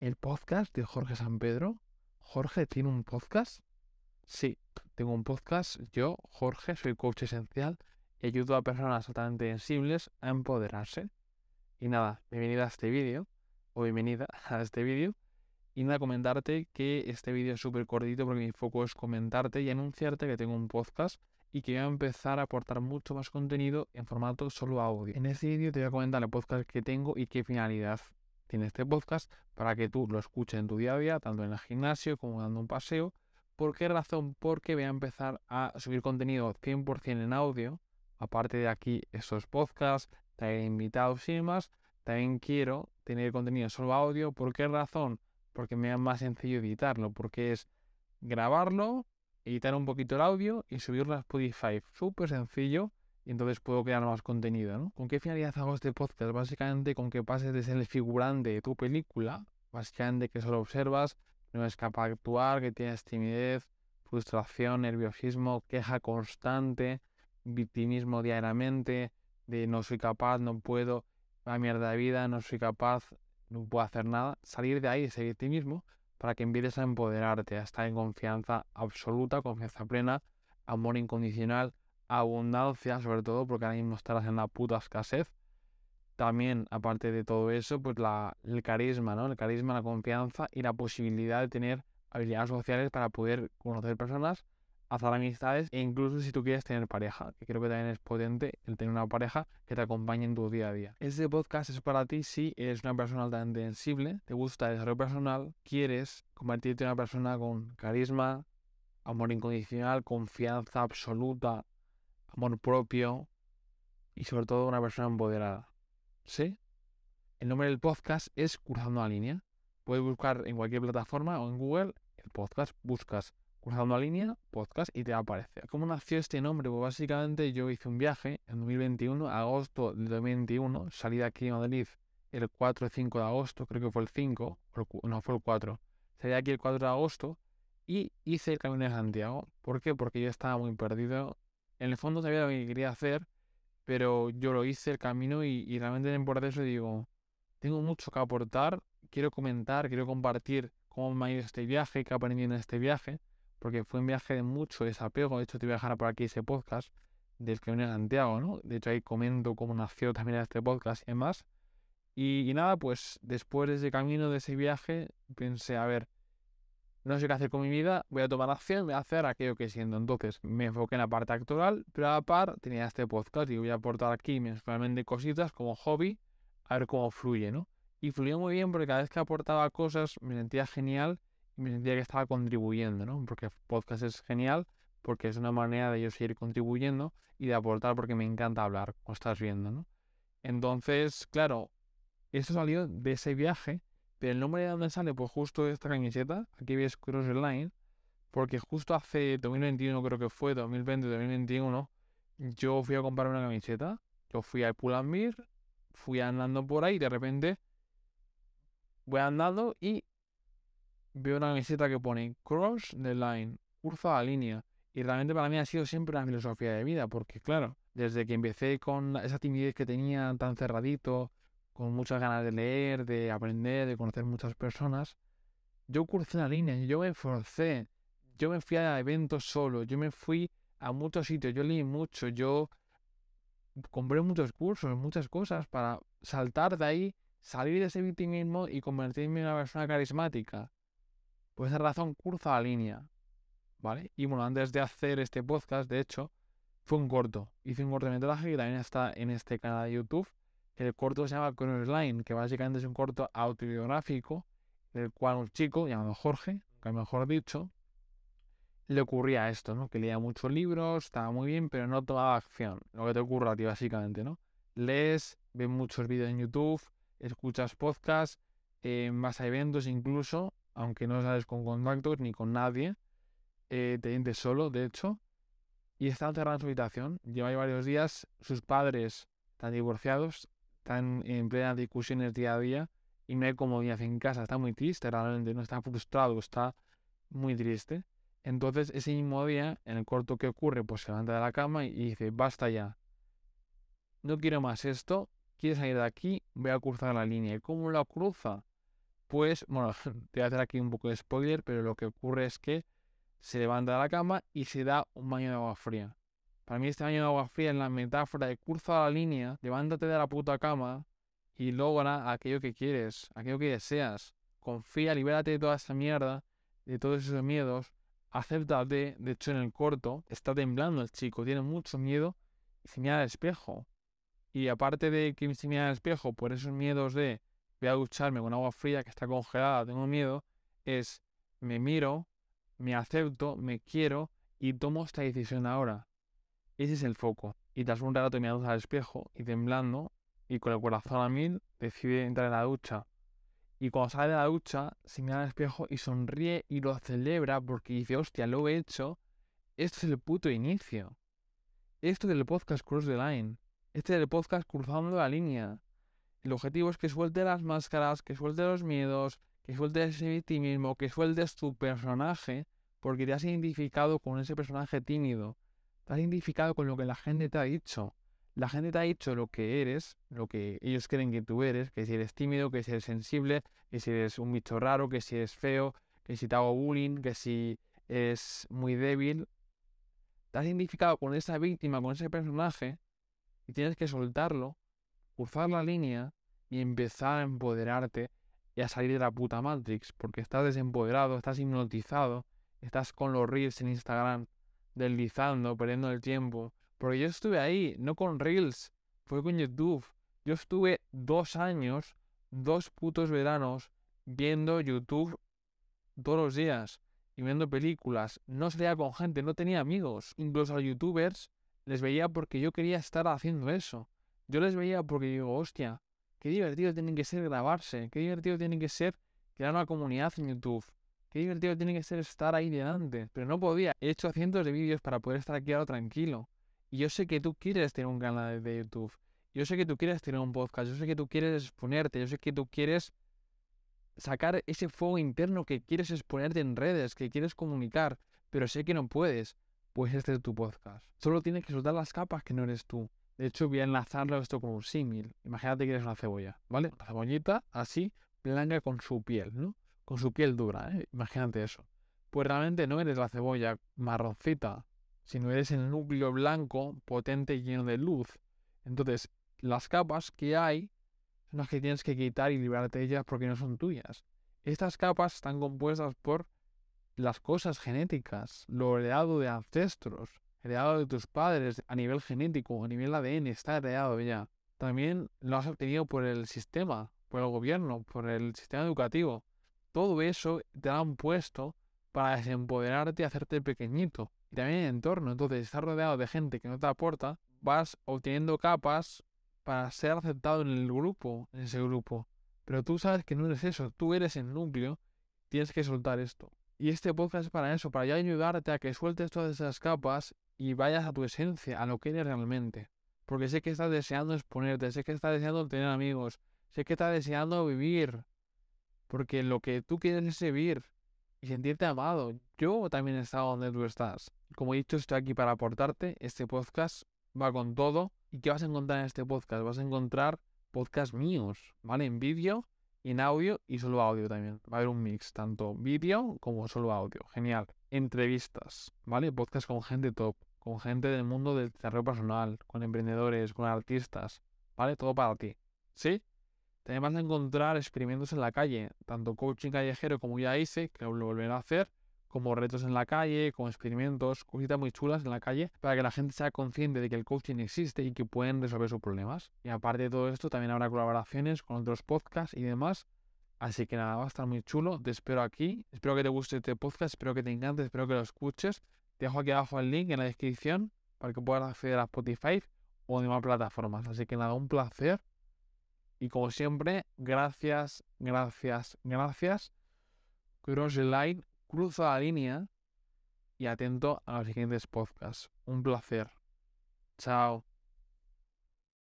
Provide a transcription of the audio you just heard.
el podcast de Jorge San Pedro. Jorge tiene un podcast. Sí, tengo un podcast. Yo, Jorge, soy coach esencial y ayudo a personas altamente sensibles a empoderarse. Y nada, bienvenida a este vídeo, o bienvenida a este vídeo. Y nada, comentarte que este vídeo es súper cortito porque mi foco es comentarte y anunciarte que tengo un podcast y que voy a empezar a aportar mucho más contenido en formato solo audio. En este vídeo te voy a comentar el podcast que tengo y qué finalidad tiene este podcast para que tú lo escuches en tu día a día, tanto en el gimnasio como dando un paseo. ¿Por qué razón? Porque voy a empezar a subir contenido 100% en audio. Aparte de aquí estos podcasts, traer invitados y demás, también quiero tener contenido solo audio. ¿Por qué razón? Porque me es más sencillo editarlo, porque es grabarlo, editar un poquito el audio y subirlo a Spotify. Súper sencillo y entonces puedo crear más contenido, ¿no? ¿Con qué finalidad hago este podcast? Básicamente con que pases de ser el figurante de tu película, básicamente que solo observas, no es capaz de actuar, que tienes timidez, frustración, nerviosismo, queja constante, victimismo diariamente, de no soy capaz, no puedo, la mierda de vida, no soy capaz, no puedo hacer nada, salir de ahí, ese victimismo, para que empieces a empoderarte, a estar en confianza absoluta, confianza plena, amor incondicional, abundancia, sobre todo porque ahora mismo estarás en la puta escasez. También, aparte de todo eso, pues la, el carisma, ¿no? El carisma, la confianza y la posibilidad de tener habilidades sociales para poder conocer personas, hacer amistades e incluso si tú quieres tener pareja, que creo que también es potente el tener una pareja que te acompañe en tu día a día. Este podcast es para ti si eres una persona altamente sensible, te gusta el desarrollo personal, quieres convertirte en una persona con carisma, amor incondicional, confianza absoluta, amor propio y sobre todo una persona empoderada. ¿Sí? El nombre del podcast es Cruzando la Línea. Puedes buscar en cualquier plataforma o en Google el podcast, buscas Cruzando la Línea, podcast y te aparece. ¿Cómo nació este nombre? Pues básicamente yo hice un viaje en 2021, agosto del 2021, salí de aquí a Madrid el 4 o 5 de agosto, creo que fue el 5, no fue el 4. Salí de aquí el 4 de agosto y hice el Camino de Santiago. ¿Por qué? Porque yo estaba muy perdido en el fondo sabía lo que quería hacer, pero yo lo hice el camino y, realmente en por eso digo, tengo mucho que aportar, quiero comentar, quiero compartir cómo me ha ido este viaje, qué he aprendido en este viaje, porque fue un viaje de mucho desapego, de hecho te voy a dejar por aquí ese podcast del viene a Santiago, ¿no? De hecho ahí comento cómo nació también este podcast y demás. Y, y nada, pues después de ese camino, de ese viaje, pensé, a ver, no sé qué hacer con mi vida, voy a tomar acción, voy a hacer aquello que siento. Entonces me enfoqué en la parte actoral, pero a la par tenía este podcast y voy a aportar aquí mensualmente cositas como hobby, a ver cómo fluye, ¿no? Y fluyó muy bien porque cada vez que aportaba cosas me sentía genial y me sentía que estaba contribuyendo, ¿no? Porque podcast es genial porque es una manera de yo seguir contribuyendo y de aportar porque me encanta hablar, como estás viendo, ¿no? Entonces, claro, esto salió de ese viaje pero el nombre de dónde sale, pues justo esta camiseta, aquí ves Cross Line, porque justo hace 2021, creo que fue, 2020, 2021, yo fui a comprar una camiseta, yo fui al Pull&Bear, fui andando por ahí de repente voy andando y veo una camiseta que pone Cross the Line, cruza la línea. Y realmente para mí ha sido siempre una filosofía de vida, porque claro, desde que empecé con esa timidez que tenía tan cerradito, con muchas ganas de leer, de aprender, de conocer muchas personas, yo cursé la línea, yo me forcé, yo me fui a eventos solo, yo me fui a muchos sitios, yo leí mucho, yo compré muchos cursos, muchas cosas para saltar de ahí, salir de ese victimismo y convertirme en una persona carismática. Por esa razón, curso la línea. ¿Vale? Y bueno, antes de hacer este podcast, de hecho, fue un corto. Hice un cortometraje que también está en este canal de YouTube el corto se llama Chronos Line, que básicamente es un corto autobiográfico, en el cual un chico llamado Jorge, que mejor dicho, le ocurría esto, ¿no? Que leía muchos libros, estaba muy bien, pero no tomaba acción. Lo que te ocurre a ti, básicamente, ¿no? Lees, ves muchos vídeos en YouTube, escuchas podcasts, eh, vas a eventos incluso, aunque no sales con contactos ni con nadie, eh, te sientes solo, de hecho, y está encerrado en su habitación. Lleva varios días, sus padres están divorciados, están en plenas discusiones día a día y no hay comodidad en casa, está muy triste realmente, no está frustrado, está muy triste. Entonces ese mismo día, en el corto que ocurre, pues se levanta de la cama y dice, basta ya, no quiero más esto, quiero salir de aquí, voy a cruzar la línea. ¿Y cómo la cruza? Pues, bueno, te voy a hacer aquí un poco de spoiler, pero lo que ocurre es que se levanta de la cama y se da un baño de agua fría. Para mí este baño de agua fría es la metáfora de cruza la línea, levántate de la puta cama y logra aquello que quieres, aquello que deseas. Confía, libérate de toda esa mierda, de todos esos miedos, acéptate. De hecho, en el corto está temblando el chico, tiene mucho miedo y se mira al espejo. Y aparte de que se mira al espejo por esos miedos de voy a ducharme con agua fría que está congelada, tengo miedo, es me miro, me acepto, me quiero y tomo esta decisión ahora. Ese es el foco. Y tras un rato mirando al espejo y temblando y con el corazón a mil, decide entrar en la ducha. Y cuando sale de la ducha, se mira al espejo y sonríe y lo celebra porque dice, hostia, lo he hecho. Esto es el puto inicio. Esto del podcast Cross the Line. Este es el podcast cruzando la línea. El objetivo es que suelte las máscaras, que suelte los miedos, que sueltes ese mismo, que sueltes tu personaje, porque te has identificado con ese personaje tímido. Te has identificado con lo que la gente te ha dicho. La gente te ha dicho lo que eres, lo que ellos creen que tú eres, que si eres tímido, que si eres sensible, que si eres un bicho raro, que si eres feo, que si te hago bullying, que si eres muy débil. Te has identificado con esa víctima, con ese personaje, y tienes que soltarlo, cruzar la línea y empezar a empoderarte y a salir de la puta Matrix, porque estás desempoderado, estás hipnotizado, estás con los reels en Instagram, deslizando, perdiendo el tiempo. Porque yo estuve ahí, no con reels, fue con YouTube. Yo estuve dos años, dos putos veranos, viendo YouTube todos los días y viendo películas. No salía con gente, no tenía amigos. Incluso a los youtubers les veía porque yo quería estar haciendo eso. Yo les veía porque digo, hostia, Qué divertido tiene que ser grabarse. Qué divertido tiene que ser crear una comunidad en YouTube. Qué divertido tiene que ser estar ahí delante. Pero no podía. He hecho cientos de vídeos para poder estar aquí ahora tranquilo. Y yo sé que tú quieres tener un canal de YouTube. Yo sé que tú quieres tener un podcast. Yo sé que tú quieres exponerte. Yo sé que tú quieres sacar ese fuego interno que quieres exponerte en redes, que quieres comunicar. Pero sé que no puedes. Pues este es tu podcast. Solo tienes que soltar las capas que no eres tú. De hecho, voy a enlazarlo esto con un símil. Imagínate que eres una cebolla, ¿vale? Una cebollita así, blanca con su piel, ¿no? Con su piel dura, ¿eh? Imagínate eso. Pues realmente no eres la cebolla marroncita, sino eres el núcleo blanco, potente y lleno de luz. Entonces, las capas que hay son las que tienes que quitar y librarte de ellas porque no son tuyas. Estas capas están compuestas por las cosas genéticas, lo heredado de ancestros, heredado de tus padres a nivel genético, a nivel ADN, está heredado ya. También lo has obtenido por el sistema, por el gobierno, por el sistema educativo. Todo eso te lo han puesto para desempoderarte y hacerte pequeñito. Y también el entorno. Entonces, estar rodeado de gente que no te aporta, vas obteniendo capas para ser aceptado en el grupo, en ese grupo. Pero tú sabes que no eres eso, tú eres el núcleo, tienes que soltar esto. Y este podcast es para eso, para ya ayudarte a que sueltes todas esas capas y vayas a tu esencia, a lo que eres realmente. Porque sé que estás deseando exponerte, sé que estás deseando tener amigos, sé que estás deseando vivir. Porque lo que tú quieres es vivir y sentirte amado. Yo también he estado donde tú estás. Como he dicho, estoy aquí para aportarte. Este podcast va con todo. ¿Y qué vas a encontrar en este podcast? Vas a encontrar podcasts míos, ¿vale? En vídeo, en audio y solo audio también. Va a haber un mix, tanto vídeo como solo audio. Genial. Entrevistas, ¿vale? Podcast con gente top con gente del mundo del desarrollo personal, con emprendedores, con artistas, ¿vale? Todo para ti. ¿Sí? También vas a encontrar experimentos en la calle, tanto coaching callejero como ya hice, que lo volveré a hacer, como retos en la calle, como experimentos, cositas muy chulas en la calle, para que la gente sea consciente de que el coaching existe y que pueden resolver sus problemas. Y aparte de todo esto, también habrá colaboraciones con otros podcasts y demás. Así que nada, va a estar muy chulo. Te espero aquí. Espero que te guste este podcast, espero que te encante, espero que lo escuches. Te dejo aquí abajo el link en la descripción para que puedas acceder a Spotify o demás plataformas. Así que nada, un placer. Y como siempre, gracias, gracias, gracias. Cross the line, cruza la línea y atento a los siguientes podcasts. Un placer. Chao.